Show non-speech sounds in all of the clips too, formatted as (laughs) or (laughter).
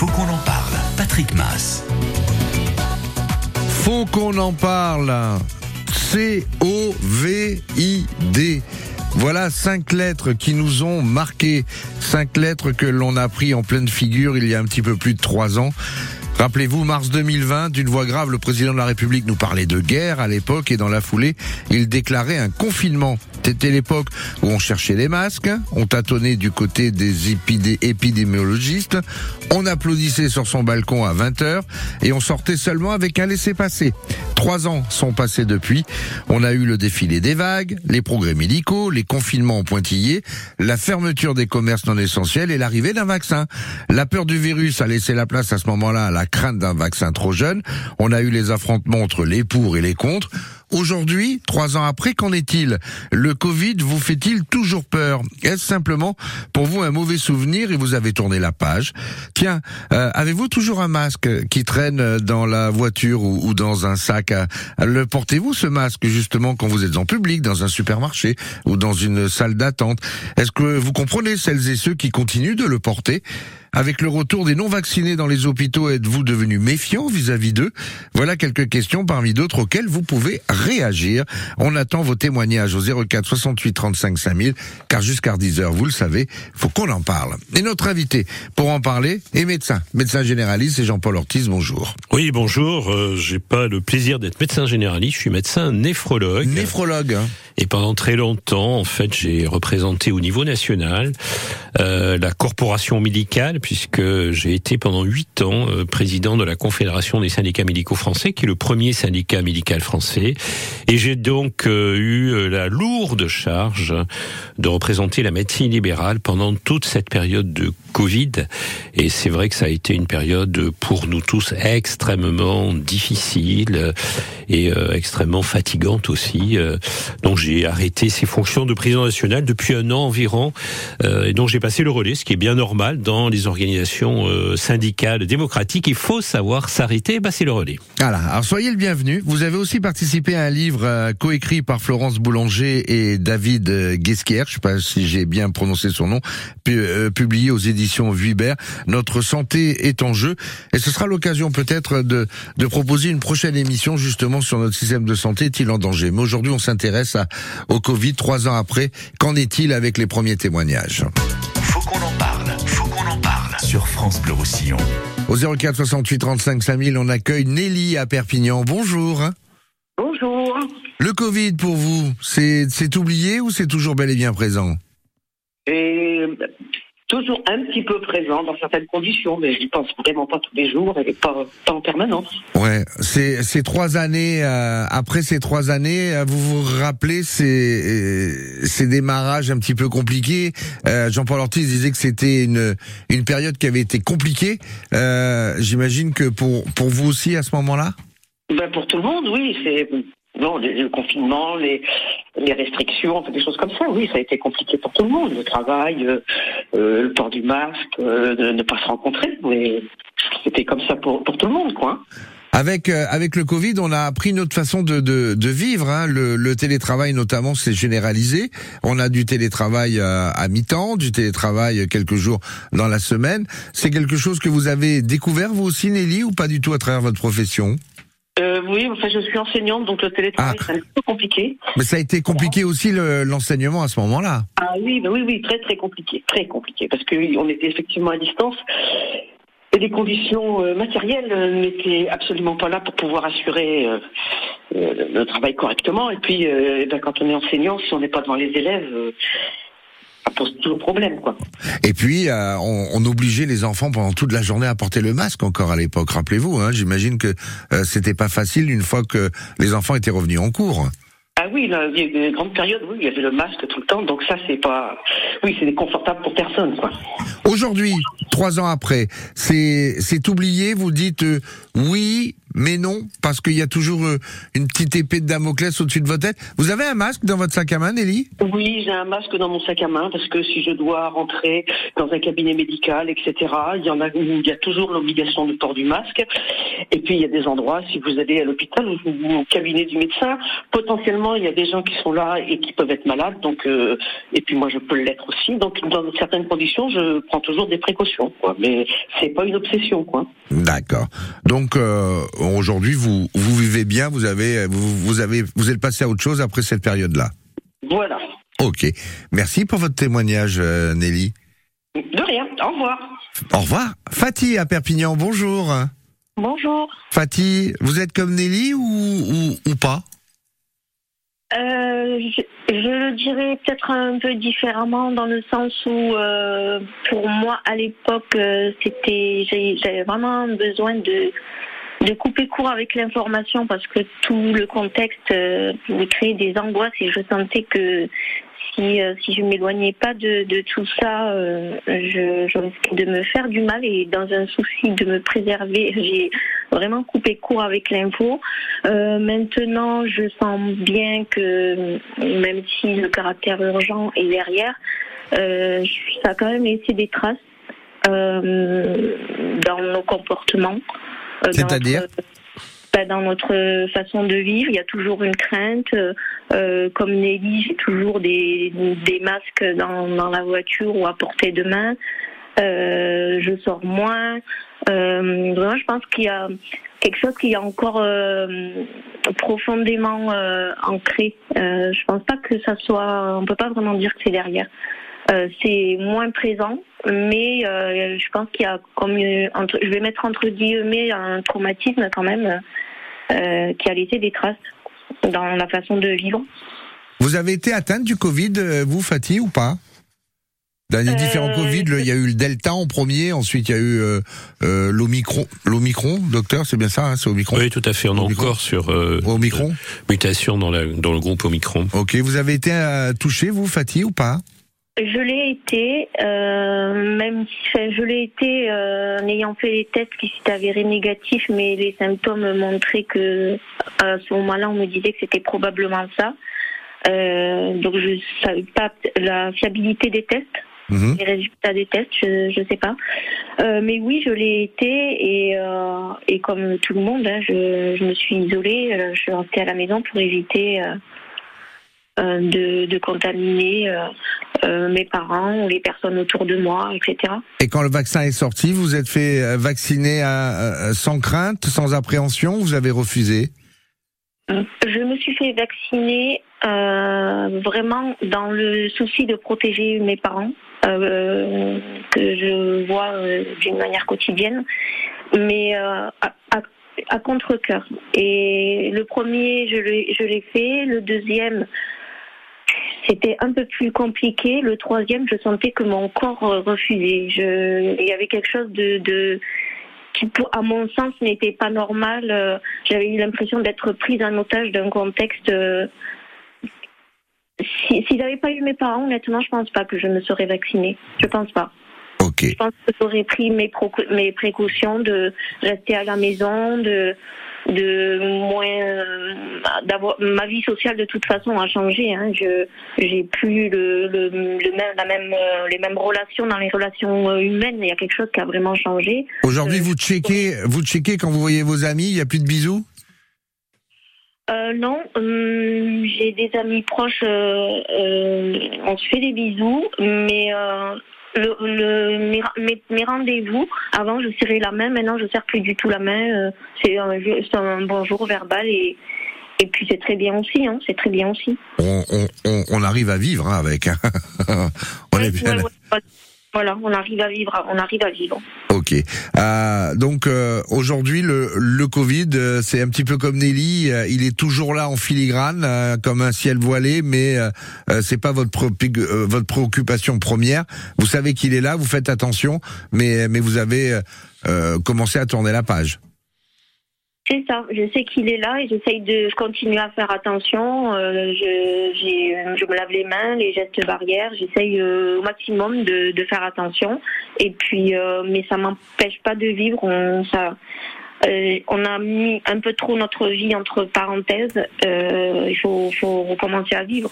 Faut qu'on en parle. Patrick Mass. Faut qu'on en parle. C-O-V-I-D. Voilà cinq lettres qui nous ont marqué. Cinq lettres que l'on a pris en pleine figure il y a un petit peu plus de trois ans. Rappelez-vous, mars 2020, d'une voix grave, le président de la République nous parlait de guerre à l'époque et dans la foulée, il déclarait un confinement. C'était l'époque où on cherchait les masques, on tâtonnait du côté des épidémiologistes, on applaudissait sur son balcon à 20h et on sortait seulement avec un laissez-passer. Trois ans sont passés depuis. On a eu le défilé des vagues, les progrès médicaux, les confinements en pointillés, la fermeture des commerces non essentiels et l'arrivée d'un vaccin. La peur du virus a laissé la place à ce moment-là à la crainte d'un vaccin trop jeune. On a eu les affrontements entre les pour et les contre. Aujourd'hui, trois ans après, qu'en est-il? Le Covid vous fait-il toujours peur? Est-ce simplement pour vous un mauvais souvenir et vous avez tourné la page? Tiens, euh, avez-vous toujours un masque qui traîne dans la voiture ou, dans un sac Le portez-vous ce masque justement quand vous êtes en public, dans un supermarché ou dans une salle d'attente? Est-ce que vous comprenez celles et ceux qui continuent de le porter? Avec le retour des non-vaccinés dans les hôpitaux, êtes-vous devenu méfiant vis-à-vis d'eux? Voilà quelques questions parmi d'autres auxquelles vous pouvez réagir. On attend vos témoignages au 04 68 35 5000, car jusqu'à 10h, vous le savez, faut qu'on en parle. Et notre invité pour en parler est médecin, médecin généraliste, c'est Jean-Paul Ortiz, bonjour. Oui, bonjour, euh, j'ai pas le plaisir d'être médecin généraliste, je suis médecin néphrologue. Néphrologue. Hein. Et pendant très longtemps, en fait, j'ai représenté au niveau national euh, la corporation médicale, puisque j'ai été pendant huit ans euh, président de la Confédération des syndicats médicaux français, qui est le premier syndicat médical français. Et j'ai donc euh, eu la lourde charge de représenter la médecine libérale pendant toute cette période de Covid. Et c'est vrai que ça a été une période pour nous tous extrêmement difficile et extrêmement fatigante aussi. donc j'ai arrêté ses fonctions de président national depuis un an environ, euh, et donc j'ai passé le relais, ce qui est bien normal dans les organisations euh, syndicales démocratiques. Il faut savoir s'arrêter et passer le relais. Voilà, alors soyez le bienvenu. Vous avez aussi participé à un livre euh, coécrit par Florence Boulanger et David Guesquière, je ne sais pas si j'ai bien prononcé son nom, publié aux éditions Vuibert. Notre santé est en jeu, et ce sera l'occasion peut-être de, de proposer une prochaine émission justement sur notre système de santé est-il en danger? Mais aujourd'hui, on s'intéresse à, au Covid trois ans après. Qu'en est-il avec les premiers témoignages? Faut qu'on en parle, Sur France Bleu Roussillon. Au 04 68 35 5000, on accueille Nelly à Perpignan. Bonjour. Bonjour. Le Covid pour vous, c'est oublié ou c'est toujours bel et bien présent? Et toujours un petit peu présent dans certaines conditions, mais je pense vraiment pas tous les jours et pas, pas en permanence. Ouais, ces, ces trois années, euh, après ces trois années, euh, vous vous rappelez ces, euh, ces démarrages un petit peu compliqués? Jean-Paul Ortiz disait que c'était une, une période qui avait été compliquée. J'imagine que pour, pour vous aussi à ce moment-là? Ben Pour tout le monde, oui. C'est non, le confinement, les, les restrictions, des choses comme ça, oui, ça a été compliqué pour tout le monde. Le travail, euh, euh, le port du masque, euh, de ne pas se rencontrer, mais c'était comme ça pour, pour tout le monde, quoi. Avec avec le Covid, on a appris notre façon de de, de vivre. Hein. Le, le, télétravail notamment s'est généralisé. On a du télétravail à mi-temps, du télétravail quelques jours dans la semaine. C'est quelque chose que vous avez découvert vous aussi, Nelly, ou pas du tout à travers votre profession? Euh, oui, enfin, je suis enseignante, donc le télétravail, ah. c'est un peu compliqué. Mais ça a été compliqué aussi l'enseignement à ce moment-là. Ah oui, bah oui, oui, très très compliqué, très compliqué, parce qu'on était effectivement à distance. Et les conditions euh, matérielles euh, n'étaient absolument pas là pour pouvoir assurer le travail correctement. Et puis, ben, quand on est enseignant, si on n'est pas devant les élèves, ça pose toujours problème, quoi. Et puis, euh, on, on, obligeait les enfants pendant toute la journée à porter le masque encore à l'époque. Rappelez-vous, hein, j'imagine que euh, c'était pas facile une fois que les enfants étaient revenus en cours. Ah oui, il y a eu des grandes périodes où il y avait le masque tout le temps, donc ça c'est pas, oui, c'est confortable pour personne, quoi. Aujourd'hui, trois ans après, c'est c'est oublié. Vous dites euh, oui, mais non, parce qu'il y a toujours euh, une petite épée de Damoclès au-dessus de votre tête. Vous avez un masque dans votre sac à main, Nelly? Oui, j'ai un masque dans mon sac à main parce que si je dois rentrer dans un cabinet médical, etc., il y en a où il y a toujours l'obligation de port du masque. Et puis il y a des endroits, si vous allez à l'hôpital ou au cabinet du médecin, potentiellement il y a des gens qui sont là et qui peuvent être malades. Donc euh, et puis moi je peux l'être aussi. Donc dans certaines conditions, je prends toujours des précautions. Quoi. Mais c'est pas une obsession, quoi. D'accord. Donc euh, aujourd'hui vous vous vivez bien, vous avez vous, vous avez vous êtes passé à autre chose après cette période-là. Voilà. Ok. Merci pour votre témoignage, euh, Nelly. De rien. Au revoir. Au revoir. Fatih à Perpignan, bonjour. Bonjour. Fatih, vous êtes comme Nelly ou, ou, ou pas? Euh, je, je le dirais peut-être un peu différemment dans le sens où, euh, pour moi, à l'époque, euh, c'était, j'avais vraiment besoin de de couper court avec l'information parce que tout le contexte euh, créait des angoisses et je sentais que si euh, si je m'éloignais pas de, de tout ça, euh, je, je risquais de me faire du mal et dans un souci de me préserver, (laughs) j'ai vraiment coupé court avec l'info. Euh, maintenant, je sens bien que même si le caractère urgent est derrière, euh, ça a quand même laissé des traces euh, dans nos comportements. C'est-à-dire bah, dans notre façon de vivre, il y a toujours une crainte. Euh, comme Nelly, j'ai toujours des, des masques dans, dans la voiture ou à portée de main. Euh, je sors moins. Euh, vraiment, je pense qu'il y a quelque chose qui est encore profondément ancré. Je pense pas que ça soit. On peut pas vraiment dire que c'est derrière. Euh, c'est moins présent, mais euh, je pense qu'il y a comme une- entre, je vais mettre entre guillemets un traumatisme quand même euh, qui a laissé des traces dans la façon de vivre. Vous avez été atteinte du Covid, euh, vous, Fatih, ou pas? Dans les Euh, différents Covid, il y a eu le Delta en premier, ensuite il y a eu euh, euh, l'Omicron. L'Omicron, docteur, c'est bien ça, hein, c'est Omicron? Oui, tout à fait. On est encore sur euh, Omicron? mutation dans, la, dans le groupe Omicron. Ok, vous avez été euh, touché, vous, Fatih, ou pas? Je l'ai été, euh, même si enfin, je l'ai été euh, en ayant fait les tests qui s'étaient avérés négatifs, mais les symptômes montraient que à ce moment-là, on me disait que c'était probablement ça. Euh, donc je savais pas la fiabilité des tests, Mhm. les résultats des tests, je je sais pas. Euh, mais oui, je l'ai été et euh, et comme tout le monde, hein, je, je me suis isolée, euh, je suis restée à la maison pour éviter de, de contaminer euh, euh, mes parents ou les personnes autour de moi, etc. Et quand le vaccin est sorti, vous êtes fait euh, vacciner à- sans crainte, sans appréhension, ou vous avez refusé? Je me suis fait vacciner euh, vraiment dans le souci de protéger mes parents, euh, que je vois euh, d'une manière quotidienne, mais euh, à, à, à contre-cœur. Et le premier, je l'ai fait. Le deuxième, c'était un peu plus compliqué. Le troisième, je sentais que mon corps euh, refusait. Je, il y avait quelque chose de, de qui, pour- à mon sens, n'était pas normal. Euh, J'avais eu l'impression d'être prise en otage d'un contexte. euh, Si, j'avais pas eu mes parents, honnêtement, je pense pas que je me serais vaccinée. Je pense pas. Je pense que j'aurais pris mes, mes précautions de rester à la maison, de de moins euh, d'avoir ma vie sociale de toute façon a changé hein. je j'ai plus le, le, le même la même euh, les mêmes relations dans les relations euh, humaines. Il y a quelque chose qui a vraiment changé. Aujourd'hui, Euh, vous checkez, vous checkez quand vous voyez vos amis, il n'y a plus de bisous? Euh, non, hum, j'ai des amis proches, euh, on se fait des bisous, mais le, le, mes, mes- rendez-vous, avant je serrais la main, maintenant je serre plus du tout la main. euh, c'est un, un bonjour verbal et, et puis c'est très bien aussi, hein, c'est très bien aussi. on, on, on, arrive à vivre hein, avec. hein. (laughs) on est bien. ouais, ouais, voilà, on arrive à vivre, on arrive à vivre. Euh, donc euh, aujourd'hui, le, le Covid, euh, c'est un petit peu comme Nelly. euh, il est toujours là en filigrane, euh, comme un ciel voilé, mais c'est pas votre votre préoccupation première. Vous savez qu'il est là, vous faites attention, mais mais vous avez commencé à tourner la page. C'est ça, je sais qu'il est là et j'essaye de continuer à faire attention. Euh, je, je me lave les mains, les gestes barrières, j'essaye euh, au maximum de, de faire attention. Et puis, euh, mais ça m'empêche pas de vivre. On, ça, on a mis un peu trop notre vie entre parenthèses. Il faut, faut recommencer à vivre.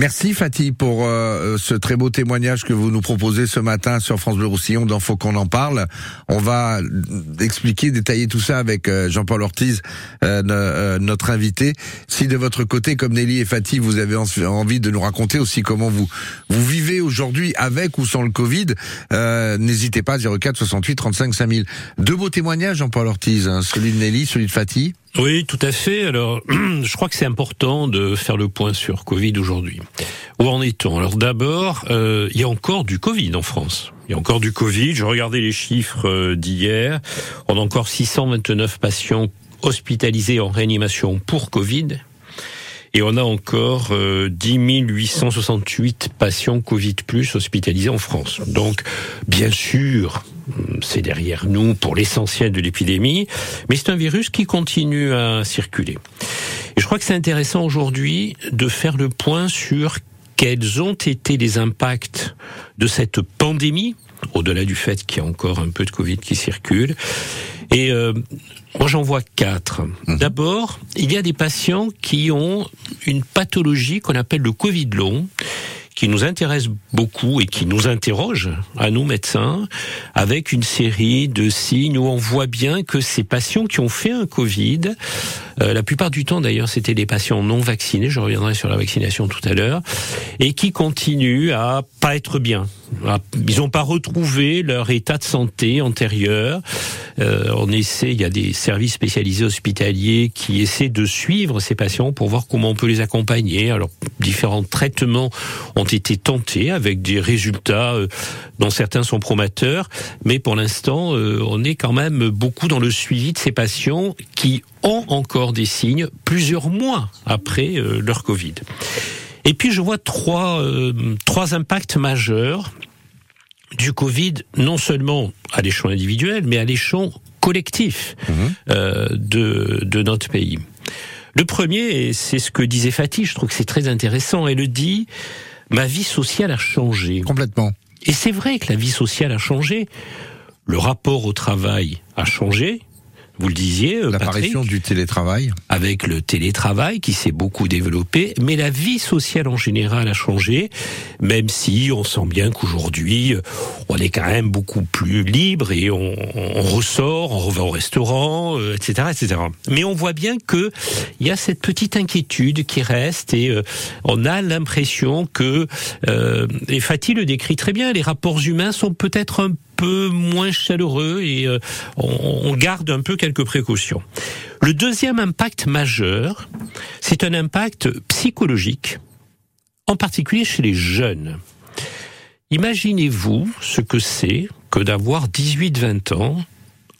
Merci Fatih pour euh, ce très beau témoignage que vous nous proposez ce matin sur France Bleu Roussillon dans Faut qu'on en parle. On va expliquer, détailler tout ça avec euh, Jean-Paul Ortiz, euh, notre invité. Si de votre côté, comme Nelly et Fatih, vous avez envie de nous raconter aussi comment vous vous vivez aujourd'hui avec ou sans le Covid, n'hésitez pas 04 68 35 5000. Deux beaux témoignages, Jean-Paul Ortiz, hein, celui de Nelly, celui de Fatih. Oui, tout à fait. Alors, (clears throat) je crois que c'est important de faire le point sur Covid aujourd'hui. Où en est-on? Alors d'abord, euh, il y a encore du Covid en France. Il y a encore du Covid. Je regardais les chiffres euh, d'hier. On a encore 629 patients hospitalisés en réanimation pour Covid. Et on a encore euh, 10 868 patients Covid plus hospitalisés en France. Donc, bien sûr, c'est derrière nous pour l'essentiel de l'épidémie, mais c'est un virus qui continue à circuler. Et je crois que c'est intéressant aujourd'hui de faire le point sur quels ont été les impacts de cette pandémie, au-delà du fait qu'il y a encore un peu de Covid qui circule. Et euh, moi j'en vois quatre. Mhm. D'abord, il y a des patients qui ont une pathologie qu'on appelle le Covid long qui nous intéresse beaucoup et qui nous interroge à nous médecins avec une série de signes où on voit bien que ces patients qui ont fait un Covid, euh, la plupart du temps d'ailleurs c'était des patients non vaccinés, je reviendrai sur la vaccination tout à l'heure, et qui continuent à pas être bien. Ils n'ont pas retrouvé leur état de santé antérieur. Euh, on essaie, il y a des services spécialisés hospitaliers qui essaient de suivre ces patients pour voir comment on peut les accompagner. Alors différents traitements ont été tentés avec des résultats euh, dont certains sont prometteurs, mais pour l'instant, euh, on est quand même beaucoup dans le suivi de ces patients qui ont encore des signes plusieurs mois après euh, leur Covid. Et puis je vois trois, trois impacts majeurs du Covid, non seulement à l'échelon individuel, mais à l'échelon collectif mmh. euh, de, de notre pays. Le premier, et c'est ce que disait Fatih, je trouve que c'est très intéressant, elle le dit, ma vie sociale a changé. Complètement. Et c'est vrai que la vie sociale a changé. Le rapport au travail a changé, vous le disiez, euh, l'apparition du télétravail, avec le télétravail qui s'est beaucoup développé, mais la vie sociale en général a changé, même si on sent bien qu'aujourd'hui on est quand même beaucoup plus libre et on, on ressort, on va au restaurant, etc., euh, etc. Mais on voit bien que il y a cette petite inquiétude qui reste et euh, on a l'impression que, euh, et Fatih le décrit très bien, les rapports humains sont peut-être un peu moins chaleureux et euh, on, garde un peu quelques précautions. Le deuxième impact majeur, c'est un impact psychologique, en particulier chez les jeunes. Imaginez-vous ce que c'est que d'avoir 18-20 ans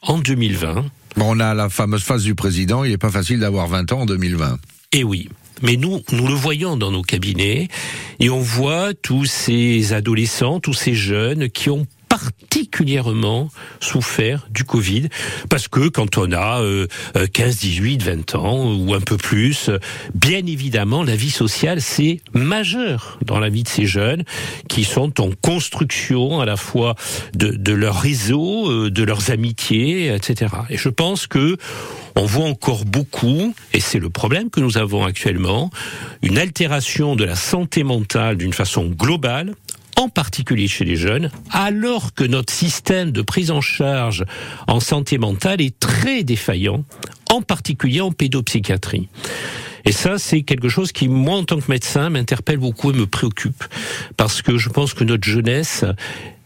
en 2020. Bon, on a la fameuse phase du président, il n'est pas facile d'avoir 20 ans en 2020. Eh oui. Mais nous, nous le voyons dans nos cabinets et on voit tous ces adolescents, tous ces jeunes qui ont particulièrement souffert du Covid parce que quand on a 15, 18, 20 ans ou un peu plus, bien évidemment, la vie sociale, c'est majeur dans la vie de ces jeunes qui sont en construction à la fois de, de leur réseau, euh, de leurs amitiés, etc. Et je pense que on voit encore beaucoup, et c'est le problème que nous avons actuellement, une altération de la santé mentale d'une façon globale en particulier chez les jeunes, alors que notre système de prise en charge en santé mentale est très défaillant, en particulier en pédopsychiatrie. Et ça, c'est quelque chose qui, moi, en tant que médecin, m'interpelle beaucoup et me préoccupe, parce que je pense que notre jeunesse,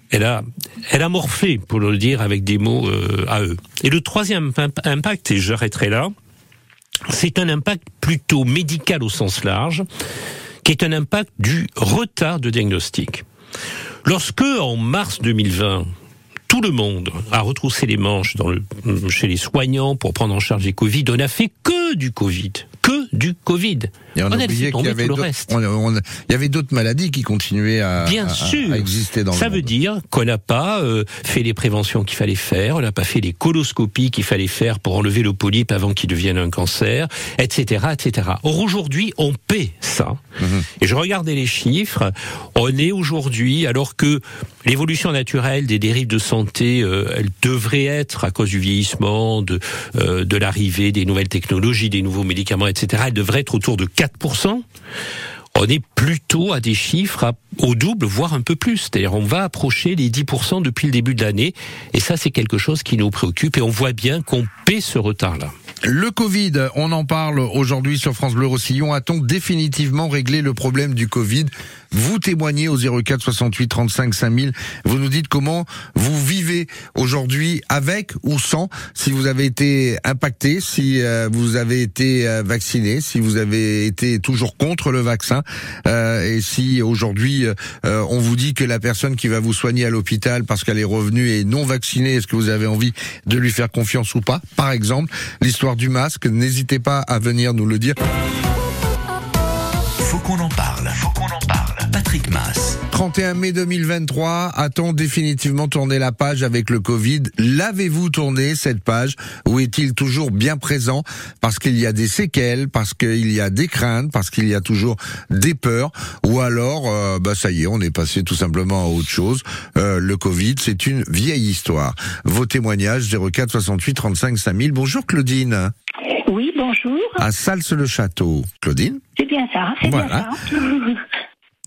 elle a, elle a morflé, pour le dire avec des mots euh, à eux. Et le troisième impact, et j'arrêterai là, c'est un impact plutôt médical au sens large, qui est un impact du retard de diagnostic. Lorsque, en mars 2020, tout le monde a retroussé les manches chez les soignants pour prendre en charge les Covid, on n'a fait que du Covid, que du Covid. Et on On a laissé qu'il y avait d'autres- il y avait d'autres maladies qui continuaient à, Bien à- sûr. à exister dans Ça le veut monde. dire qu'on n'a pas euh, fait les préventions qu'il fallait faire, on n'a pas fait les coloscopies qu'il fallait faire pour enlever le polype avant qu'il devienne un cancer, etc., etc. Or aujourd'hui, on paie ça. Mhm. Et je regardais les chiffres. On est aujourd'hui, alors que l'évolution naturelle des dérives de santé, euh, elle devrait être à cause du vieillissement, de euh, de l'arrivée des nouvelles technologies, des nouveaux médicaments, etc. Elle devrait être autour de 4% on est plutôt à des chiffres au double, voire un peu plus. On va approcher les 10% depuis le début de l'année. Et ça, c'est quelque chose qui nous préoccupe. Et on voit bien qu'on paie ce retard-là. Le Covid, on en parle aujourd'hui sur France Bleu Roussillon. A-t-on définitivement réglé le problème du Covid? Vous témoignez au 04 68 35 5000. Vous nous dites comment vous vivez aujourd'hui avec ou sans, si vous avez été impacté, si euh, vous avez été euh, vacciné, si vous avez été toujours contre le vaccin, euh, et si aujourd'hui euh, on vous dit que la personne qui va vous soigner à l'hôpital parce qu'elle est revenue est non vaccinée, est-ce que vous avez envie de lui faire confiance ou pas? Par exemple, l'histoire du masque, n'hésitez pas à venir nous le dire. Faut qu'on en parle. Faut qu'on en parle. Patrick Mass. 31 mai 2023, a-t-on définitivement tourné la page avec le Covid? L'avez-vous tourné cette page? Ou est-il toujours bien présent? Parce qu'il y a des séquelles, parce qu'il y a des craintes, parce qu'il y a toujours des peurs? Ou alors, euh, bah ça y est, on est passé tout simplement à autre chose. Euh, le Covid, c'est une vieille histoire. Vos témoignages 04 68 35 5000. Bonjour Claudine, Oui, bonjour. à Sals-le-Château. Claudine? C'est bien ça, c'est Voilà. bien ça. (laughs)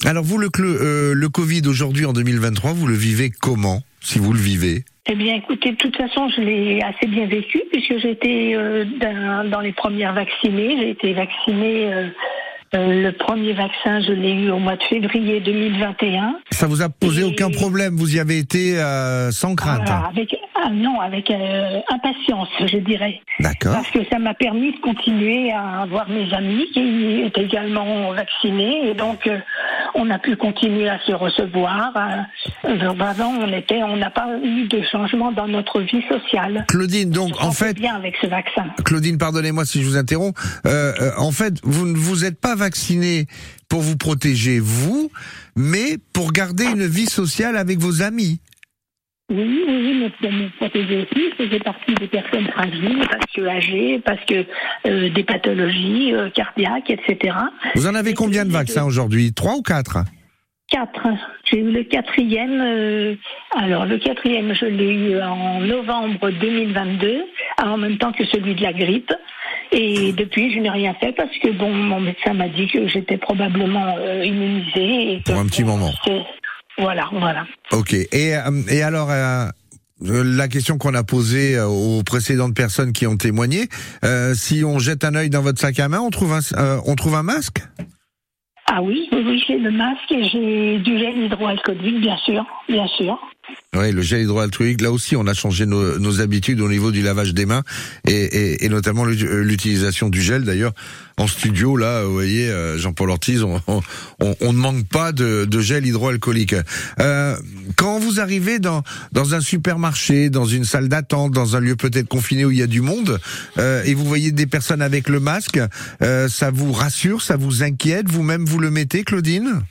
Alors vous, le, euh, le Covid aujourd'hui en 2023, vous le vivez comment Si vous le vivez? Eh bien, écoutez, de toute façon, je l'ai assez bien vécu puisque j'étais euh, dans, dans les premières vaccinées. J'ai été vaccinée. euh, le premier vaccin, je l'ai eu au mois de février 2021. Ça vous a posé Et- aucun problème Vous y avez été euh, sans crainte Voilà, avec ah, non, avec euh, impatience, je dirais, D'accord. parce que ça m'a permis de continuer à voir mes amis qui étaient également vaccinés, et donc euh, on a pu continuer à se recevoir. Euh, euh, avant, on était, on n'a pas eu de changement dans notre vie sociale. Claudine, donc On en fait, bien avec ce vaccin. Claudine, pardonnez-moi si je vous interromps. Euh, euh, en fait, vous ne vous êtes pas vacciné pour vous protéger vous, mais pour garder une vie sociale avec vos amis. Oui, oui, mais pour me protéger aussi, je faisais partie des personnes fragiles, parce que âgées, parce que euh, des pathologies euh, cardiaques, etc. Vous en avez Et combien de vaccins aujourd'hui? Trois ou quatre? Quatre. J'ai eu le quatrième. euh, alors, le quatrième, je l'ai eu en novembre 2022, en même temps que celui de la grippe. Et depuis, je n'ai rien fait parce que bon, mon médecin m'a dit que j'étais probablement euh, immunisée. Et Pour un petit moment. Voilà, voilà. Ok. Et, euh, et alors, euh, euh, la question qu'on a posée euh, aux précédentes personnes qui ont témoigné, euh, si on jette un œil dans votre sac à main, on trouve un, euh, on trouve un masque? Ah oui, oui, oui, j'ai le masque et j'ai du gel hydroalcoolique, bien sûr, bien sûr. Oui, le gel hydroalcoolique. Là aussi, on a changé nos, nos habitudes au niveau du lavage des mains et, et, et notamment euh, l'utilisation du gel. D'ailleurs, en studio, là, vous voyez, euh, Jean-Paul Ortiz, on, on, on ne manque pas de, de gel hydroalcoolique. Euh, quand vous arrivez dans, dans un supermarché, dans une salle d'attente, dans un lieu peut-être confiné où il y a du monde, euh, et vous voyez des personnes avec le masque, euh, ça vous rassure, ça vous inquiète? Vous-même, vous le mettez, Claudine?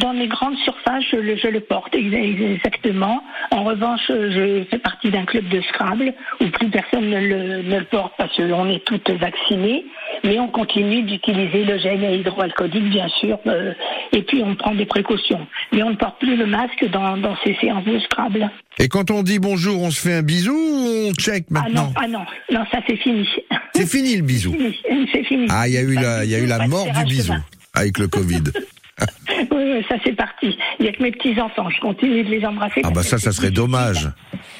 Dans les grandes surfaces, je le, je le porte ex- exactement. En revanche, je fais partie d'un club de Scrabble où plus personne ne le, ne le porte parce qu'on est toutes vaccinées, mais on continue d'utiliser le gel hydroalcoolique, bien sûr, euh, et puis on prend des précautions. Mais on ne porte plus le masque dans, dans ces séances de Scrabble. Et quand on dit bonjour, on se fait un bisou ou on check Ah non, maintenant ah non, non, ça c'est fini. C'est fini le bisou. (laughs) C'est fini. Ah, il y a eu la, il y a eu la Pas de mort du bisou avec le Covid. (laughs) (laughs) Oui, oui, ça c'est parti. Il n'y a que mes petits-enfants, je continue de les embrasser. Ah bah ça, ça serait difficile. dommage.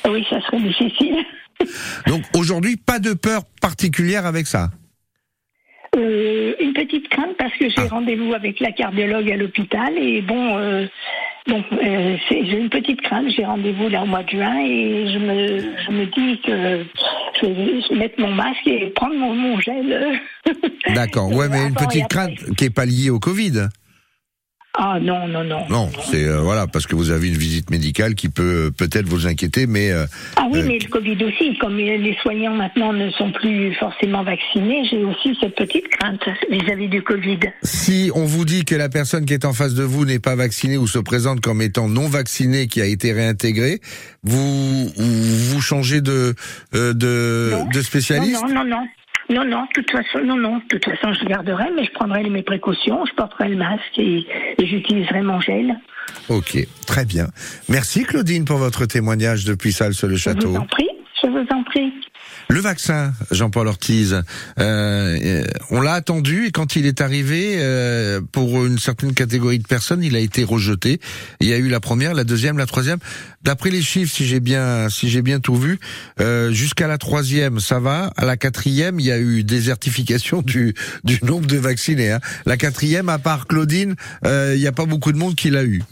Oui, ça serait difficile. (laughs) Donc aujourd'hui, pas de peur particulière avec ça. Euh, une petite crainte parce que j'ai Ah. rendez-vous avec la cardiologue à l'hôpital et bon, euh, bon, euh, j'ai une petite crainte. J'ai rendez-vous là au mois de juin et je me, je me dis que je vais mettre mon masque et prendre mon, mon gel. D'accord. Ouais, (laughs) mais une petite crainte qui est pas liée au Covid. Ah non, non, non. Non, c'est euh, voilà parce que vous avez une visite médicale qui peut euh, peut-être vous inquiéter, mais euh, Ah oui, Euh, mais le Covid aussi, comme les soignants maintenant ne sont plus forcément vaccinés, j'ai aussi cette petite crainte vis-à-vis du Covid. si on vous dit que la personne qui est en face de vous n'est pas vaccinée ou se présente comme étant non vaccinée, qui a été réintégrée, vous vous changez de euh, de, de spécialiste? Non, non, non, non. Non, non, de toute façon, non, non. De toute façon, je garderai, mais je prendrai mes précautions, je porterai le masque et, et j'utiliserai mon gel. Ok, très bien. Merci Claudine pour votre témoignage depuis salle sur le Je vous château. en prie, je vous en prie. Le vaccin, Jean-Paul Ortiz, euh, on l'a attendu et quand il est arrivé, euh, pour une certaine catégorie de personnes, il a été rejeté. Il y a eu la première, la deuxième, la troisième. D'après les chiffres, si j'ai bien, si j'ai bien tout vu, euh, jusqu'à la troisième, ça va. À la quatrième, il y a eu désertification du du nombre de vaccinés. hein. La quatrième, à part Claudine, euh, il n'y a pas beaucoup de monde qui l'a eu.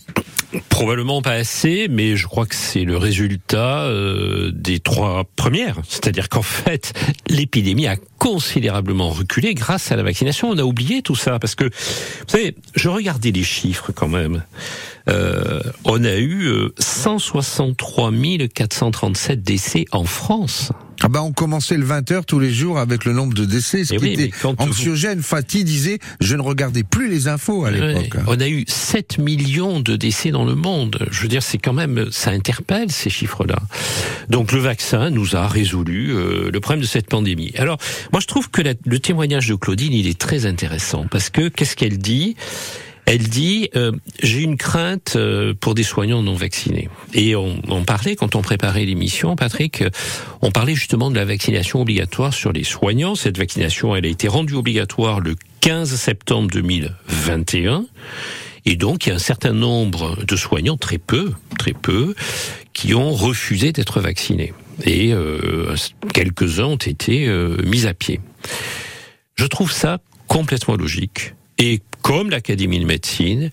Probablement pas assez, mais je crois que c'est le résultat euh, des trois premières. C'est-à-dire qu'en fait, l'épidémie a considérablement reculé grâce à la vaccination. On a oublié tout ça parce que, vous savez, je regardais les chiffres quand même. Euh, on a eu euh, 163 437 décès en France. Ah bah on commençait le 20h tous les jours avec le nombre de décès, ce Eh qui oui, était quand vous- anxiogène. Fatih disait, je ne regardais plus les infos à l'époque. On a eu 7 millions de décès dans le monde. Je veux dire, c'est quand même, ça interpelle ces chiffres-là. Donc le vaccin nous a résolu euh, le problème de cette pandémie. Alors, moi je trouve que la- le témoignage de Claudine, il est très intéressant parce que qu'est-ce qu'elle dit? Elle dit euh, j'ai une crainte euh, pour des soignants non vaccinés. Et on, on parlait quand on préparait l'émission, Patrick, euh, on parlait justement de la vaccination obligatoire sur les soignants. Cette vaccination, elle a été rendue obligatoire le 15 septembre 2021. Et donc, il y a un certain nombre de soignants, très peu, très peu, qui ont refusé d'être vaccinés. Et euh, quelques-uns ont été euh, mis à pied. Je trouve ça complètement logique. Et comme l'Académie de médecine,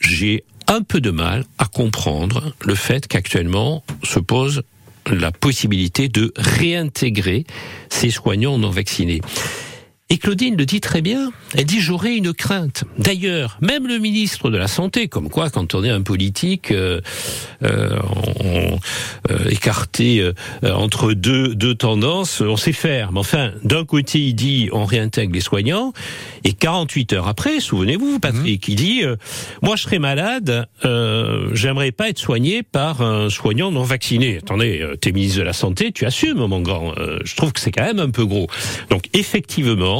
j'ai un peu de mal à comprendre le fait qu'actuellement se pose la possibilité de réintégrer ces soignants non vaccinés. Et Claudine le dit très bien. Elle dit j'aurais une crainte. D'ailleurs, même le ministre de la Santé, comme quoi quand on est un politique euh, euh, on, euh, écarté euh, entre deux, deux tendances, on sait faire. Mais enfin, d'un côté, il dit on réintègre les soignants, et 48 heures après, souvenez-vous, Patrick, il dit euh, moi je serais malade, euh, j'aimerais pas être soigné par un soignant non vacciné. Attendez, euh, t'es ministre de la Santé, tu assumes, mon grand. Euh, je trouve que c'est quand même un peu gros. Donc effectivement,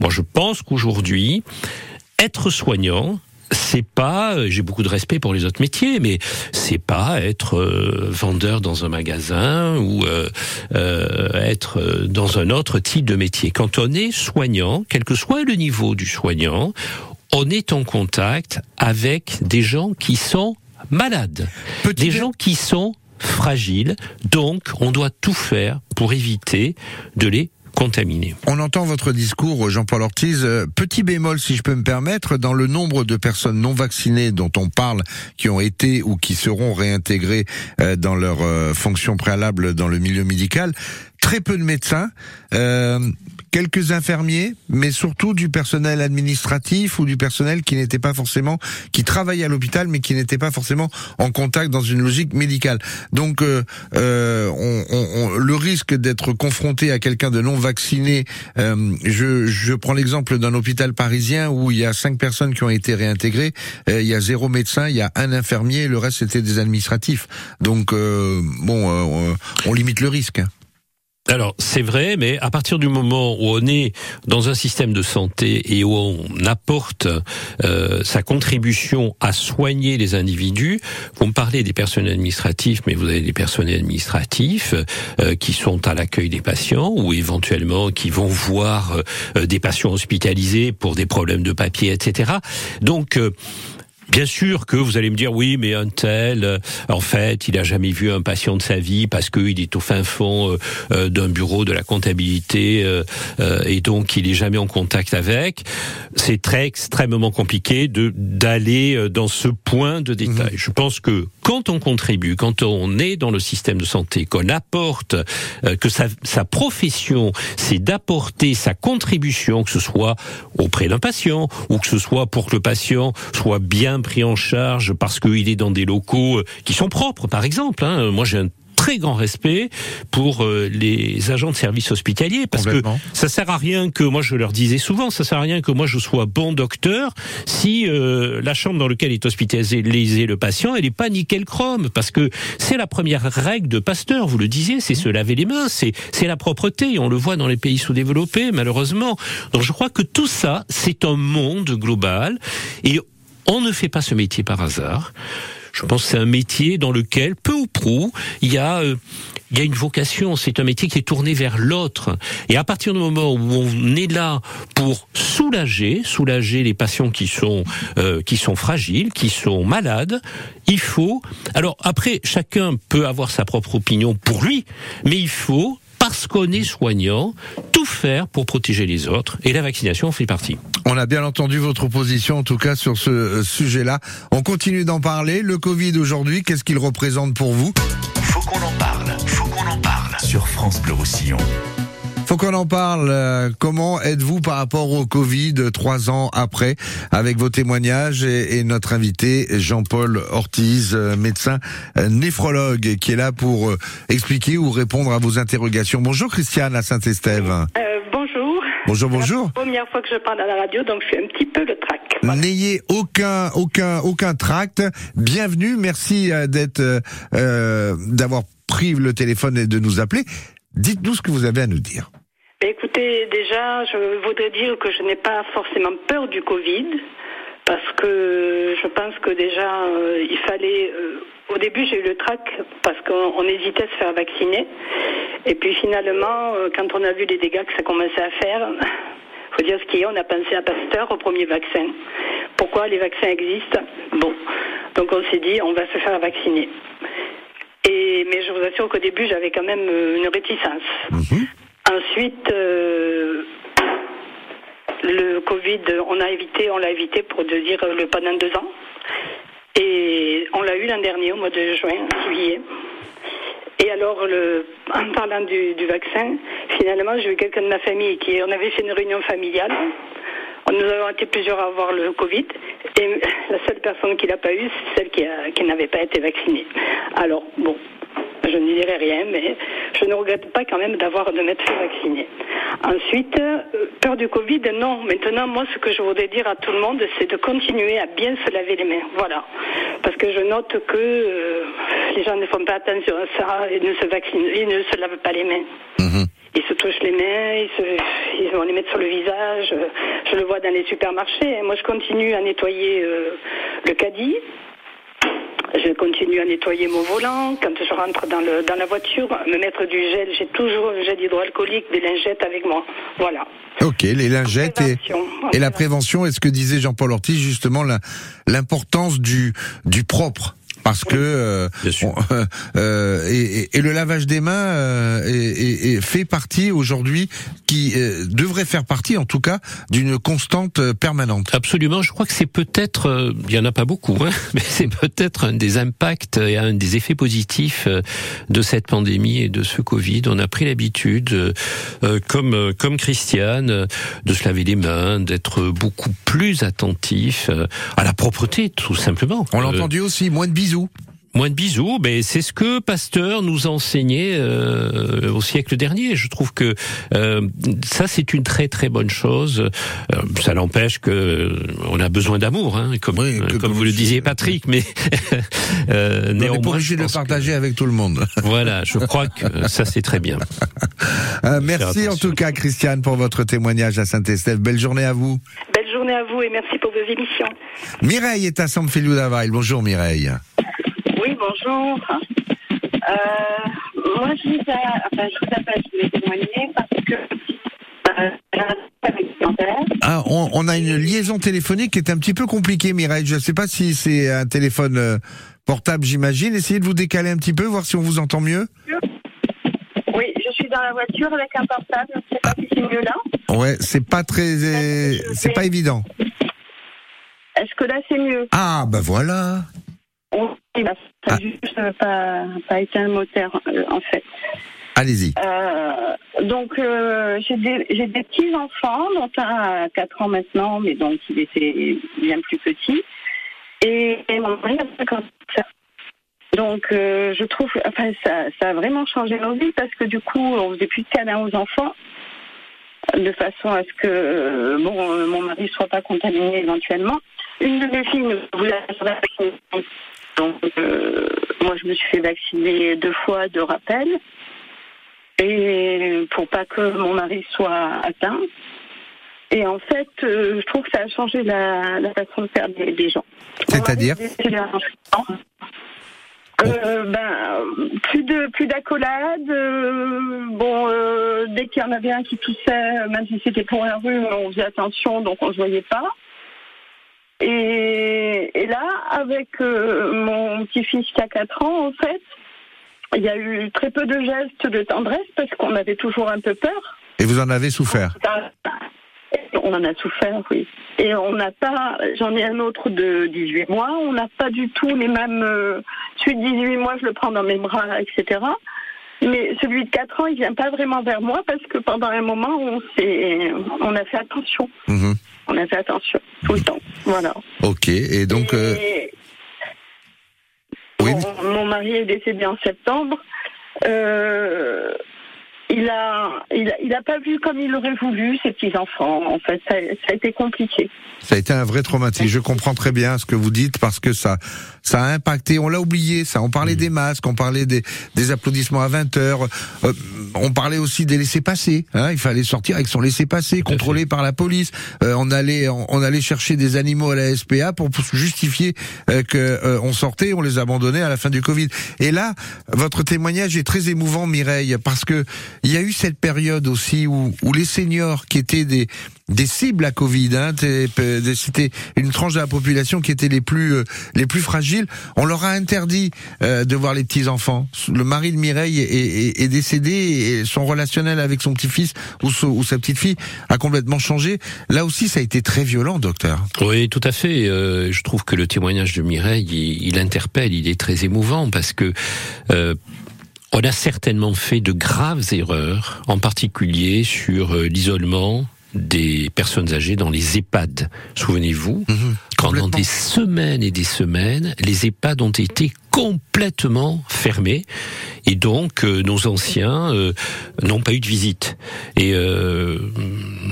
moi je pense qu'aujourd'hui, être soignant, c'est pas, euh, j'ai beaucoup de respect pour les autres métiers, mais c'est pas être euh, vendeur dans un magasin ou euh, euh, être dans un autre type de métier. Quand on est soignant, quel que soit le niveau du soignant, on est en contact avec des gens qui sont malades, Petit des gens qui sont fragiles. Donc, on doit tout faire pour éviter de les On entend votre discours, Jean-Paul Ortiz. Euh, Petit bémol, si je peux me permettre, dans le nombre de personnes non vaccinées dont on parle, qui ont été ou qui seront réintégrées euh, dans leur euh, fonction préalable dans le milieu médical, très peu de médecins, quelques infirmiers, mais surtout du personnel administratif ou du personnel qui n'était pas forcément, qui travaillait à l'hôpital, mais qui n'était pas forcément en contact dans une logique médicale. Donc, euh, euh, on, on- on- le risque d'être confronté à quelqu'un de non vacciné, euh, je, je prends l'exemple d'un hôpital parisien où il y a cinq personnes qui ont été réintégrées, euh, il y a zéro médecin, il y a un infirmier, le reste c'était des administratifs. Donc, euh, bon, euh, on, limite le risque. Alors c'est vrai, mais à partir du moment où on est dans un système de santé et où on apporte euh, sa contribution à soigner les individus, vous me parlez des personnels administratifs, mais vous avez des personnels administratifs euh, qui sont à l'accueil des patients ou éventuellement qui vont voir euh, des patients hospitalisés pour des problèmes de papier, etc. Donc euh, Bien sûr que vous allez me dire oui, mais un tel, euh, en fait, il a jamais vu un patient de sa vie parce qu'il est au fin fond euh, euh, d'un bureau de la comptabilité et donc il est jamais en contact avec. C'est très extrêmement compliqué de d'aller dans ce point de détail. Je pense que quand on contribue, quand on est dans le système de santé, qu'on apporte, que sa, sa profession, c'est d'apporter sa contribution, que ce soit auprès d'un patient ou que ce soit pour que le patient soit bien bien pris en charge parce qu'il est dans des locaux euh, qui sont propres, par exemple. Hein. Moi, j'ai un très grand respect pour euh, les agents de service hospitalier parce que ça sert à rien que moi je leur disais souvent ça sert à rien que moi je sois bon docteur si euh, la chambre dans laquelle est hospitalisé le patient elle est pas nickel chrome parce que c'est la première règle de Pasteur vous le disiez c'est se laver les mains c'est c'est la propreté on le voit dans les pays sous-développés malheureusement donc je crois que tout ça c'est un monde global et on ne fait pas ce métier par hasard je pense que c'est un métier dans lequel, peu ou prou, il y a euh, il a une vocation, c'est un métier qui est tourné vers l'autre. Et à partir du moment où on est là pour soulager, soulager les patients qui sont euh, qui sont fragiles, qui sont malades, il faut. Alors après, chacun peut avoir sa propre opinion pour lui, mais il faut parce qu'on est soignant, tout faire pour protéger les autres. Et la vaccination en fait partie. On a bien entendu votre position, en tout cas sur ce euh, sujet-là. On continue d'en parler. Le Covid aujourd'hui, qu'est-ce qu'il représente pour vous? Faut qu'on en parle. Faut qu'on en parle sur France Bleu Roussillon. Faut qu'on en parle. Euh, comment êtes-vous par rapport au Covid trois ans après avec vos témoignages et, notre invité Jean-Paul Ortiz, euh, médecin euh, néphrologue, qui est là pour expliquer ou répondre à vos interrogations. Bonjour Christiane à Saint-Estève. bonjour. Bonjour, bonjour. C'est la première fois que je parle à la radio, donc je suis un petit peu le trac. N'ayez aucun, aucun, aucun tract. Bienvenue. Merci d'être, d'avoir pris le téléphone et de nous appeler. Dites-nous ce que vous avez à nous dire. Ben, écoutez, déjà, je voudrais dire que je n'ai pas forcément peur du Covid, parce que je pense que déjà, euh, il fallait... Euh, au début, j'ai eu le trac parce qu'on hésitait à se faire vacciner. Et puis finalement, euh, quand on a vu les dégâts que ça commençait à faire, (laughs) faut dire ce qu'il y a, on a pensé à Pasteur au premier vaccin. Pourquoi les vaccins existent? Bon, donc on s'est dit, on va se faire vacciner. Et, mais je vous assure qu'au début, j'avais quand même une réticence. Mhm. Ensuite, euh, le Covid, on a évité, on l'a évité pour dire le pendant deux ans. Et on l'a eu l'an dernier, au mois de juin, juillet. Et alors, en parlant du, vaccin, finalement, j'ai eu quelqu'un de ma famille qui, on avait fait une réunion familiale. Nous avons été plusieurs à avoir le Covid. Et la seule personne qui l'a pas eu, c'est celle qui n'avait pas été vaccinée. Alors, bon, je ne dirai rien, mais je ne regrette pas quand même d'avoir de m'être fait vacciner. Ensuite, euh, peur du Covid, non. Maintenant, moi, ce que je voudrais dire à tout le monde, c'est de continuer à bien se laver les mains. Voilà. Parce que je note que euh, les gens ne font pas attention à ça et ne se vaccinent, ils ne se lavent pas les mains. Mhm. Ils se touchent les mains, ils, se, ils, vont les mettre sur le visage. Je le vois dans les supermarchés. Moi, je continue à nettoyer euh, le caddie. Je continue à nettoyer mon volant. Quand je rentre dans, le, dans la voiture, me mettre du gel. J'ai toujours un gel hydroalcoolique, des lingettes avec moi. Voilà. Ok, les lingettes et, et la prévention. Est-ce que disait Jean-Paul Ortiz justement l'importance du, du propre? Parce que euh, (laughs) euh, et, et, le lavage des mains euh, fait partie aujourd'hui qui euh, devrait faire partie en tout cas d'une constante permanente. Absolument, je crois que c'est peut-être il y en a pas beaucoup hein, (laughs) mais c'est peut-être un des impacts et un des effets positifs de cette pandémie et de ce Covid, on a pris l'habitude comme comme Christiane de se laver les mains, d'être beaucoup plus attentif à la propreté tout simplement. On l'a entendu aussi, moins de bisous Moins de bisous, mais c'est ce que Pasteur nous enseignait euh, au siècle dernier. Je trouve que euh, ça c'est une très très bonne chose. Euh, ça n'empêche que on a besoin d'amour, hein, comme, comme vous le disiez Patrick, mais (laughs) euh, néanmoins, on est obligé de le partager avec tout le monde. (laughs) Voilà, je crois que ça c'est très bien. (laughs) merci en tout cas Christiane pour votre témoignage à Saint-Estève. Belle journée à vous. Belle journée à vous et merci pour vos émissions. Mireille est à Saint-Félou Bonjour Mireille bonjour. Euh, moi, je vous, enfin, je vous appelle, je voulais témoigner parce que euh, ah, on, on, a une liaison téléphonique qui est un petit peu compliquée, Mireille. Je ne sais pas si c'est un téléphone euh, portable, j'imagine. Essayez de vous décaler un petit peu, voir si on vous entend mieux. Oui, je suis dans la voiture avec un portable. Je ne sais pas si c'est mieux là. Ouais, c'est pas très, c'est pas évident. Est-ce que là c'est mieux? Ah, ben voilà. Bah, ça ah. juste pas, pas été un moteur, euh, en fait. Allez-y. Euh, donc, euh, j'ai des, des petits-enfants, dont un à 4 ans maintenant, mais donc il était bien plus petit. Et, et mon mari a 57 donc, euh, je trouve, enfin, ça, ça a vraiment changé nos vies parce que du coup, on faisait plus de câlins aux enfants de façon à ce que, euh, bon, euh, mon mari soit pas contaminé éventuellement. Une de mes filles ne voulait pas. Donc, euh, moi, je me suis fait vacciner deux fois de rappel. Et pour pas que mon mari soit atteint. Et en fait, euh, je trouve que ça a changé la, la façon de faire des, des gens. C'est-à-dire Mon mari est décédé à 28 ans. Euh, ben, plus de plus d'accolades. euh, bon, euh, dès qu'il y en avait un qui toussait, même si c'était pour un rhume, on faisait attention, donc on ne se voyait pas. Et, et là, avec euh, mon petit-fils qui a 4 ans, en fait, il y a eu très peu de gestes de tendresse parce qu'on avait toujours un peu peur. Et vous en avez souffert? On en a souffert, oui. Et on n'a pas, j'en ai un autre de 18 mois, on n'a pas du tout les mêmes. euh, celui de 18 mois, je le prends dans mes bras, etc. Mais celui de 4 ans, il vient pas vraiment vers moi parce que pendant un moment, on on a fait attention. Mhm. On a fait attention tout le temps. Voilà. Ok, et donc... euh, Et- Oui, mon, mon mari est décédé en septembre. Euh, il a, il a, il a pas vu comme il aurait voulu ses petits enfants. En fait, ça, ça a été compliqué. Ça a été un vrai traumatisme. Je comprends très bien ce que vous dites parce que ça, ça a impacté. On l'a oublié, ça. On parlait des masques, on parlait des, des applaudissements à 20 heures. Euh, on parlait aussi des laissés-passer. Hein. Il fallait sortir avec son laissez-passer, contrôlé par la police. Euh, on allait, on, on allait chercher des animaux à la SPA pour, pour justifier euh, que euh, on sortait, on les abandonnait à la fin du Covid. Et là, votre témoignage est très émouvant, Mireille, parce que il y a eu cette période aussi où, où les seniors qui étaient des des cibles à Covid, hein, c'était une tranche de la population qui était les plus euh, les plus fragiles. On leur a interdit euh, de voir les petits enfants. Le mari de Mireille est, est- est décédé et son relationnel avec son petit-fils ou sa petite-fille a complètement changé. Là aussi, ça a été très violent, docteur. Oui, tout à fait. Euh, je trouve que le témoignage de Mireille, il, il interpelle, il est très émouvant parce que euh, on a certainement fait de graves erreurs, en particulier sur euh, l'isolement des personnes âgées dans les EHPAD. Souvenez-vous, pendant des semaines et des semaines, les EHPAD ont été complètement fermés et donc euh, nos anciens euh, n'ont pas eu de visite. Et euh,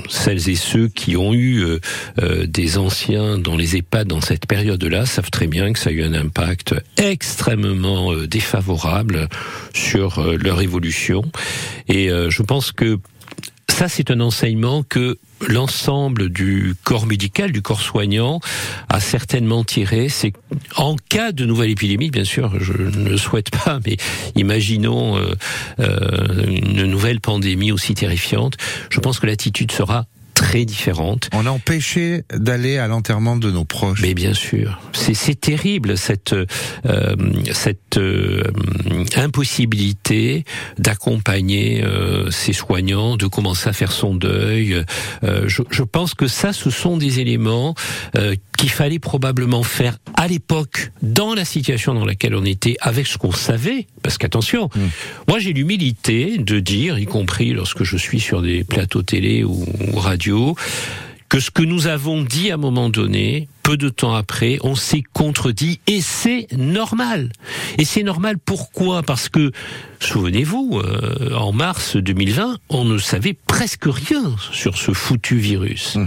celles et ceux qui ont eu euh, euh, des anciens dans les EHPAD dans cette période-là savent très bien que ça a eu un impact extrêmement euh, défavorable sur euh, leur évolution. Et euh, je pense que ça, c'est un enseignement que l'ensemble du corps médical, du corps soignant, a certainement tiré. C'est en cas de nouvelle épidémie, bien sûr, je ne le souhaite pas, mais imaginons euh, euh, une nouvelle pandémie aussi terrifiante. Je pense que l'attitude sera très. On a empêché d'aller à l'enterrement de nos proches. Mais bien sûr, c'est terrible cette euh, cette euh, impossibilité d'accompagner euh, ces soignants, de commencer à faire son deuil. Euh, je, je pense que ça, ce sont des éléments euh, qu'il fallait probablement faire à l'époque, dans la situation dans laquelle on était, avec ce qu'on savait. Parce qu'attention, moi j'ai l'humilité de dire, y compris lorsque je suis sur des plateaux télé ou, ou radio, que ce que nous avons dit à un moment donné, peu de temps après, on s'est contredit et c'est normal. Et c'est normal pourquoi? Parce que, souvenez-vous, euh, en mars 2020, on ne savait presque rien sur ce foutu virus.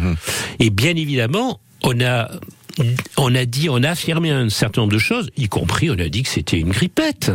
Et bien évidemment, on a on a dit, on a affirmé un certain nombre de choses, y compris on a dit que c'était une grippette.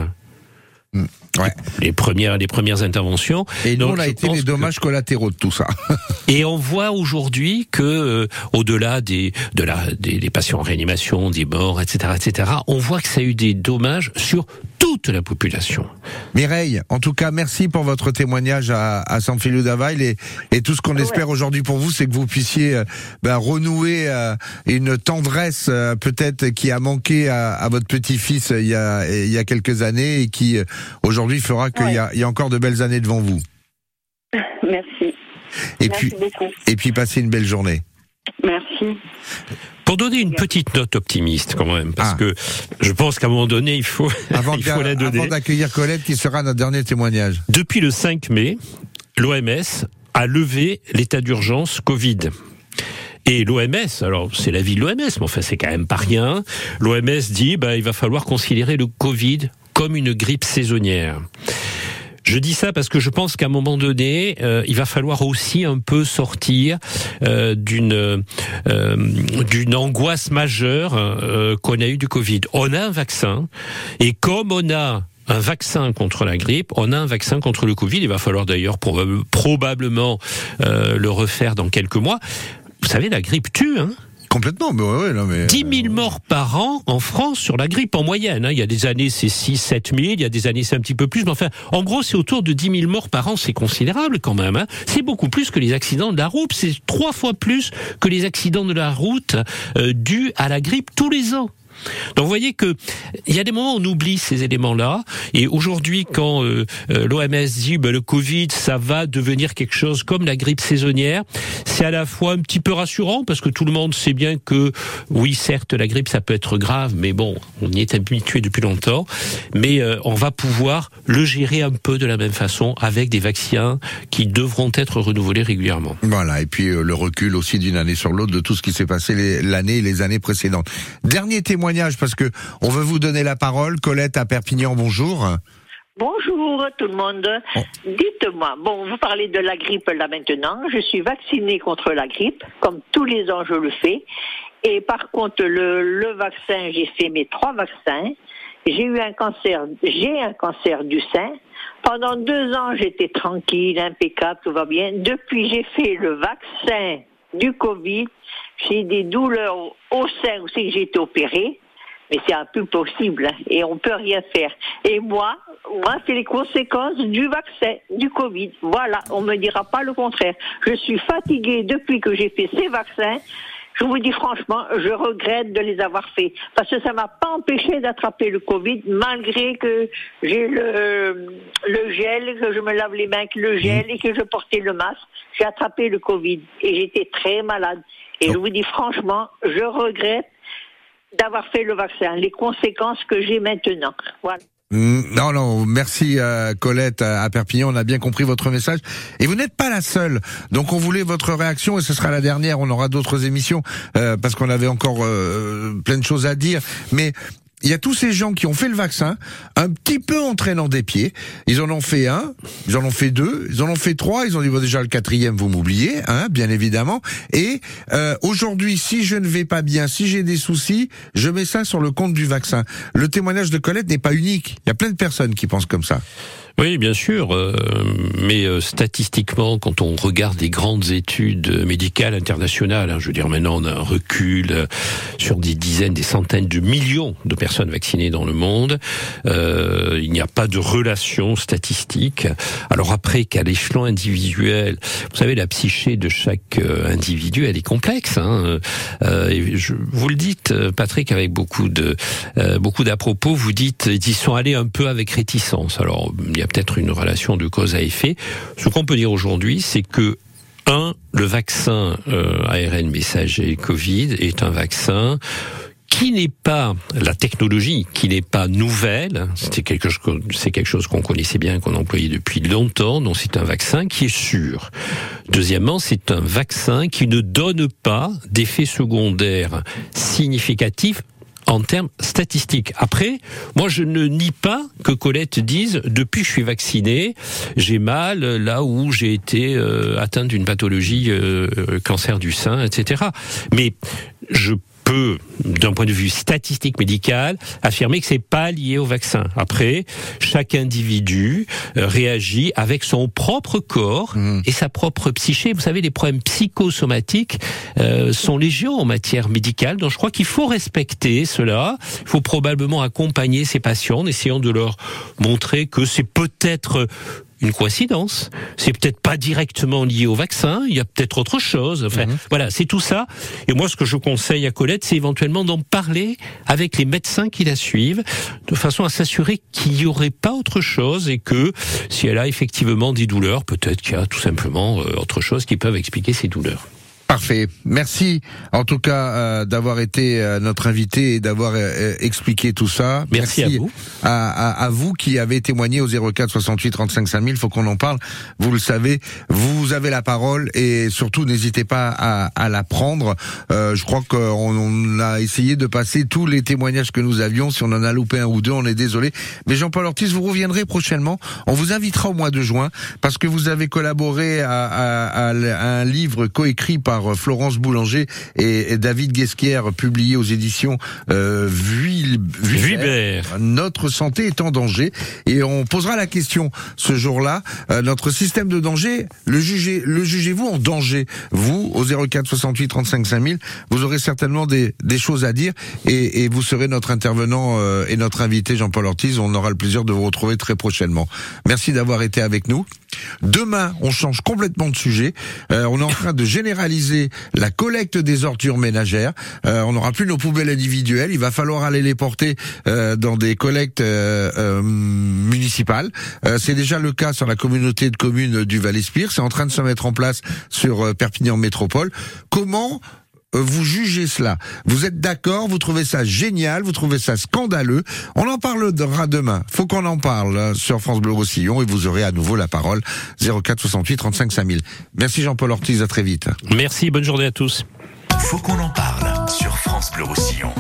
Ouais. Les premières, les premières interventions. Et nous, Donc, on a été les que- dommages collatéraux de tout ça. (laughs) et on voit aujourd'hui que, euh, au-delà des, de la, des, des patients en réanimation, des morts, etc., etc., on voit que ça a eu des dommages sur toute la population. Mireille, en tout cas, merci pour votre témoignage à, à San Feliu d'Avail et, et tout ce qu'on espère aujourd'hui pour vous, c'est que vous puissiez euh, ben, renouer euh, une tendresse euh, peut-être qui a manqué à, à votre petit-fils euh, il y a, il y a quelques années et qui euh, aujourd'hui fera qu'il y, a, il y a encore de belles années devant vous. (laughs) Merci. Et Merci puis, beaucoup. et puis passez une belle journée. Merci. Pour donner une petite note optimiste quand même, parce Ah. que je pense qu'à un moment donné, il faut, (laughs) Avant, (laughs) il faut la donner. avant d'accueillir Colette qui sera notre dernier témoignage. Depuis le 5 mai, l'OMS a levé l'état d'urgence Covid. Et l'OMS, alors c'est l'avis de l'OMS, mais enfin c'est quand même pas rien. L'OMS dit bah il va falloir considérer le Covid comme une grippe saisonnière. Je dis ça parce que je pense qu'à un moment donné, euh, il va falloir aussi un peu sortir euh, d'une euh, d'une angoisse majeure qu'on a eu du Covid. On a un vaccin et comme on a un vaccin contre la grippe, on a un vaccin contre le Covid. Il va falloir d'ailleurs probablement le refaire dans quelques mois. Vous savez, la grippe tue. Hein Complètement, mais ouais, non, mais... 10 000 morts par an en France sur la grippe en moyenne. Hein. Il y a des années c'est 6, 7 000, il y a des années c'est un petit peu plus, mais enfin, en gros c'est autour de 10 000 morts par an, c'est considérable quand même. Hein. C'est beaucoup plus que les accidents de la route, c'est trois fois plus que les accidents de la route euh, dus à la grippe tous les ans. Donc vous voyez que il y a des moments où on oublie ces éléments-là. Et aujourd'hui, quand euh, euh, l'OMS dit ben, le Covid, ça va devenir quelque chose comme la grippe saisonnière, c'est à la fois un petit peu rassurant parce que tout le monde sait bien que oui, certes, la grippe ça peut être grave, mais bon, on y est habitué depuis longtemps. Mais euh, on va pouvoir le gérer un peu de la même façon avec des vaccins qui devront être renouvelés régulièrement. Voilà. Et puis le recul aussi d'une année sur l'autre de tout ce qui s'est passé l'année et les années précédentes. Dernier témoignage parce que on veut vous donner la parole. Colette à Perpignan, bonjour. Bonjour tout le monde. Dites-moi, bon, vous parlez de la grippe là maintenant. Je suis vaccinée contre la grippe, comme tous les ans je le fais. Et par contre, le, le vaccin, j'ai fait mes trois vaccins. J'ai eu un cancer, j'ai un cancer du sein. Pendant deux ans, j'étais tranquille, impeccable, tout va bien. Depuis, j'ai fait le vaccin du Covid. J'ai des douleurs au sein aussi que j'ai été opérée mais c'est un peu possible hein, et on peut rien faire. Et moi, moi, c'est les conséquences du vaccin, du Covid. Voilà, on me dira pas le contraire. Je suis fatiguée depuis que j'ai fait ces vaccins. Je vous dis franchement, je regrette de les avoir faits parce que ça m'a pas empêché d'attraper le Covid malgré que j'ai le, le gel, que je me lave les mains avec le gel et que je portais le masque. J'ai attrapé le Covid et j'étais très malade. Et je vous dis franchement, je regrette d'avoir fait le vaccin, les conséquences que j'ai maintenant. Voilà. Mm, non, non, merci euh, Colette à Perpignan, on a bien compris votre message. Et vous n'êtes pas la seule. Donc on voulait votre réaction et ce sera la dernière, on aura d'autres émissions euh, parce qu'on avait encore euh, plein de choses à dire. Mais il y a tous ces gens qui ont fait le vaccin, un petit peu en traînant des pieds. Ils en ont fait un, ils en ont fait deux, ils en ont fait trois. Ils ont dit bon, déjà le quatrième, vous m'oubliez, hein, bien évidemment. Et euh, aujourd'hui, si je ne vais pas bien, si j'ai des soucis, je mets ça sur le compte du vaccin. Le témoignage de Colette n'est pas unique. Il y a plein de personnes qui pensent comme ça. Oui, bien sûr, euh, mais euh, statistiquement, quand on regarde les grandes études médicales internationales, hein, je veux dire maintenant on a un recul euh, sur des dizaines, des centaines de millions de personnes vaccinées dans le monde, il n'y a pas de relation statistique. Alors après qu'à l'échelon individuel, vous savez, la psyché de chaque individu, elle est complexe. Hein, et je, vous le dites, Patrick, avec beaucoup de beaucoup d'à propos, vous dites ils y sont allés un peu avec réticence. Alors peut-être une relation de cause à effet. Ce qu'on peut dire aujourd'hui, c'est que un, le vaccin euh, ARN messager Covid est un vaccin qui n'est pas la technologie, qui n'est pas nouvelle, c'est quelque chose, c'est quelque chose qu'on connaissait bien, qu'on employait depuis longtemps, donc c'est un vaccin qui est sûr. Deuxièmement, c'est un vaccin qui ne donne pas d'effets secondaires significatifs en termes statistiques. Après, moi je ne nie pas que Colette dise depuis que je suis vacciné, j'ai mal là où j'ai été euh, atteint d'une pathologie euh, euh, cancer du sein, etc. Mais je peut, d'un point de vue statistique médical, affirmer que c'est pas lié au vaccin. Après, chaque individu euh, réagit avec son propre corps mmh. et sa propre psyché. Vous savez, les problèmes psychosomatiques euh, sont légion en matière médicale, donc je crois qu'il faut respecter cela. Il faut probablement accompagner ces patients en essayant de leur montrer que c'est peut-être une coïncidence. C'est peut-être pas directement lié au vaccin. Il y a peut-être autre chose. Enfin, mhm. voilà, c'est tout ça. Et moi, ce que je conseille à Colette, c'est éventuellement d'en parler avec les médecins qui la suivent, de façon à s'assurer qu'il n'y aurait pas autre chose et que si elle a effectivement des douleurs, peut-être qu'il y a tout simplement euh, autre chose qui peuvent expliquer ces douleurs. Parfait. Merci en tout cas euh, d'avoir été euh, notre invité et d'avoir euh, expliqué tout ça. Merci, à vous. À, vous qui avez témoigné au 04 68 35 5000. Faut qu'on en parle. Vous le savez, vous avez la parole et surtout n'hésitez pas à, à, la prendre. je crois qu'on a essayé de passer tous les témoignages que nous avions. Si on en a loupé un ou deux, on est désolé. Mais Jean-Paul Ortiz, vous reviendrez prochainement. On vous invitera au mois de juin parce que vous avez collaboré à, à un livre coécrit par euh, Florence Boulanger et, David Guesquière, publié aux éditions euh, Notre santé est en danger. Et on posera la question ce jour-là. Euh, notre système de danger, le jugez, le jugez-vous en danger? Vous, au 04 68 35 5000, vous aurez certainement des, des choses à dire et, et vous serez notre intervenant euh, et notre invité Jean-Paul Ortiz. On aura le plaisir de vous retrouver très prochainement. Merci d'avoir été avec nous. Demain, on change complètement de sujet. Euh, on est en train de généraliser la collecte des ordures ménagères. Euh, on n'aura plus nos poubelles individuelles. Il va falloir aller les porter euh, dans des collectes municipales. C'est déjà le cas sur la communauté de communes du Val-Espire. C'est en train de se mettre en place sur Perpignan Métropole. Comment euh, vous jugez cela Vous êtes d'accord Vous trouvez ça génial Vous trouvez ça scandaleux On en parlera demain. Faut qu'on en parle hein, sur France Bleu Roussillon et vous aurez à nouveau la parole 04 68 35 5000. Merci Jean-Paul Ortiz, à très vite. Merci, bonne journée à tous. Faut qu'on en parle sur France Bleu Roussillon.